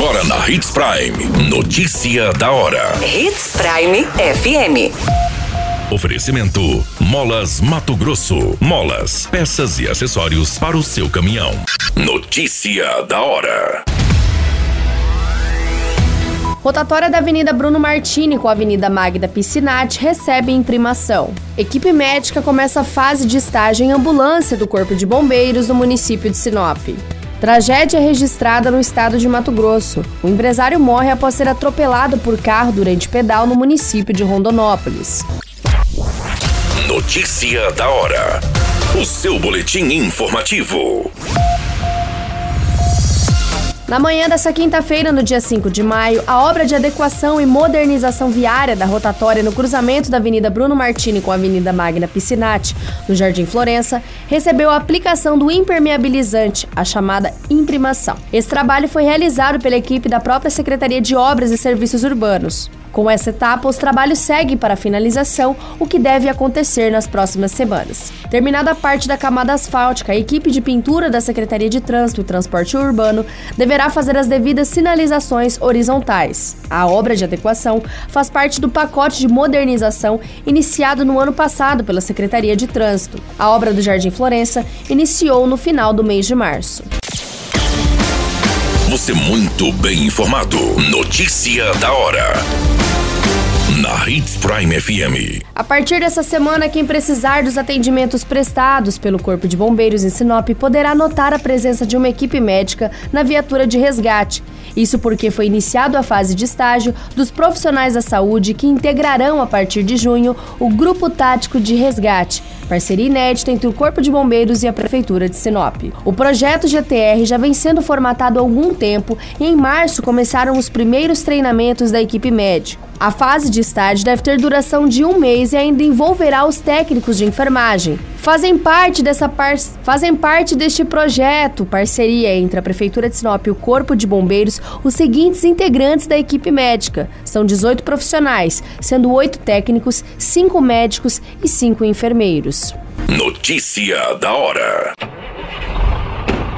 Agora na Hits Prime. Notícia da hora. Hits Prime FM. Oferecimento: Molas Mato Grosso. Molas, peças e acessórios para o seu caminhão. Notícia da hora. Rotatória da Avenida Bruno Martini com a Avenida Magda Piscinati recebe imprimação. Equipe médica começa a fase de estágio em ambulância do Corpo de Bombeiros no município de Sinop. Tragédia registrada no estado de Mato Grosso. O empresário morre após ser atropelado por carro durante pedal no município de Rondonópolis. Notícia da hora. O seu boletim informativo. Na manhã dessa quinta-feira, no dia 5 de maio, a obra de adequação e modernização viária da rotatória no cruzamento da Avenida Bruno Martini com a Avenida Magna Piscinati, no Jardim Florença, recebeu a aplicação do impermeabilizante, a chamada imprimação. Esse trabalho foi realizado pela equipe da própria Secretaria de Obras e Serviços Urbanos. Com essa etapa, os trabalhos seguem para a finalização, o que deve acontecer nas próximas semanas. Terminada a parte da camada asfáltica, a equipe de pintura da Secretaria de Trânsito e Transporte Urbano deverá fazer as devidas sinalizações horizontais. A obra de adequação faz parte do pacote de modernização iniciado no ano passado pela Secretaria de Trânsito. A obra do Jardim Florença iniciou no final do mês de março. Você muito bem informado. Notícia da hora. Na Hits Prime FM. A partir dessa semana, quem precisar dos atendimentos prestados pelo Corpo de Bombeiros em Sinop poderá notar a presença de uma equipe médica na viatura de resgate. Isso porque foi iniciado a fase de estágio dos profissionais da saúde que integrarão a partir de junho o Grupo Tático de Resgate, parceria inédita entre o Corpo de Bombeiros e a Prefeitura de Sinop. O projeto GTR já vem sendo formatado há algum tempo e em março começaram os primeiros treinamentos da equipe médica. A fase de estágio deve ter duração de um mês e ainda envolverá os técnicos de enfermagem. Fazem parte, dessa par... Fazem parte deste projeto, parceria entre a Prefeitura de Sinop e o Corpo de Bombeiros, os seguintes integrantes da equipe médica. São 18 profissionais, sendo 8 técnicos, 5 médicos e 5 enfermeiros. Notícia da hora.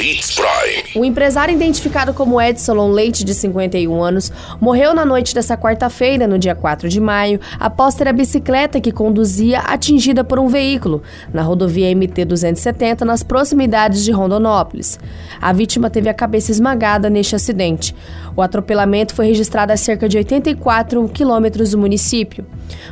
Hits Prime. O empresário identificado como Edson Leite, de 51 anos, morreu na noite dessa quarta-feira, no dia 4 de maio, após ter a bicicleta que conduzia atingida por um veículo, na rodovia MT-270, nas proximidades de Rondonópolis. A vítima teve a cabeça esmagada neste acidente. O atropelamento foi registrado a cerca de 84 quilômetros do município.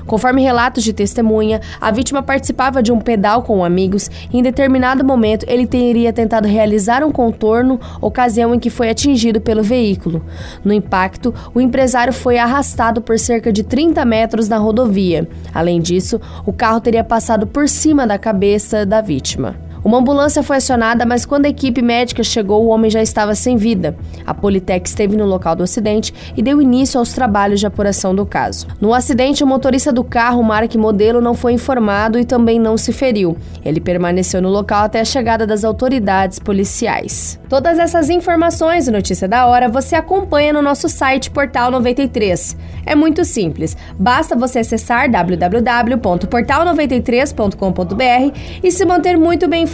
Conforme relatos de testemunha, a vítima participava de um pedal com amigos e, em determinado momento, ele teria tentado realizar um contorno, ocasião em que foi atingido pelo veículo. No impacto, o empresário foi arrastado por cerca de 30 metros na rodovia. Além disso, o carro teria passado por cima da cabeça da vítima. Uma ambulância foi acionada, mas quando a equipe médica chegou, o homem já estava sem vida. A Politec esteve no local do acidente e deu início aos trabalhos de apuração do caso. No acidente, o motorista do carro, marca e modelo, não foi informado e também não se feriu. Ele permaneceu no local até a chegada das autoridades policiais. Todas essas informações e notícia da hora você acompanha no nosso site Portal 93. É muito simples, basta você acessar www.portal93.com.br e se manter muito bem informado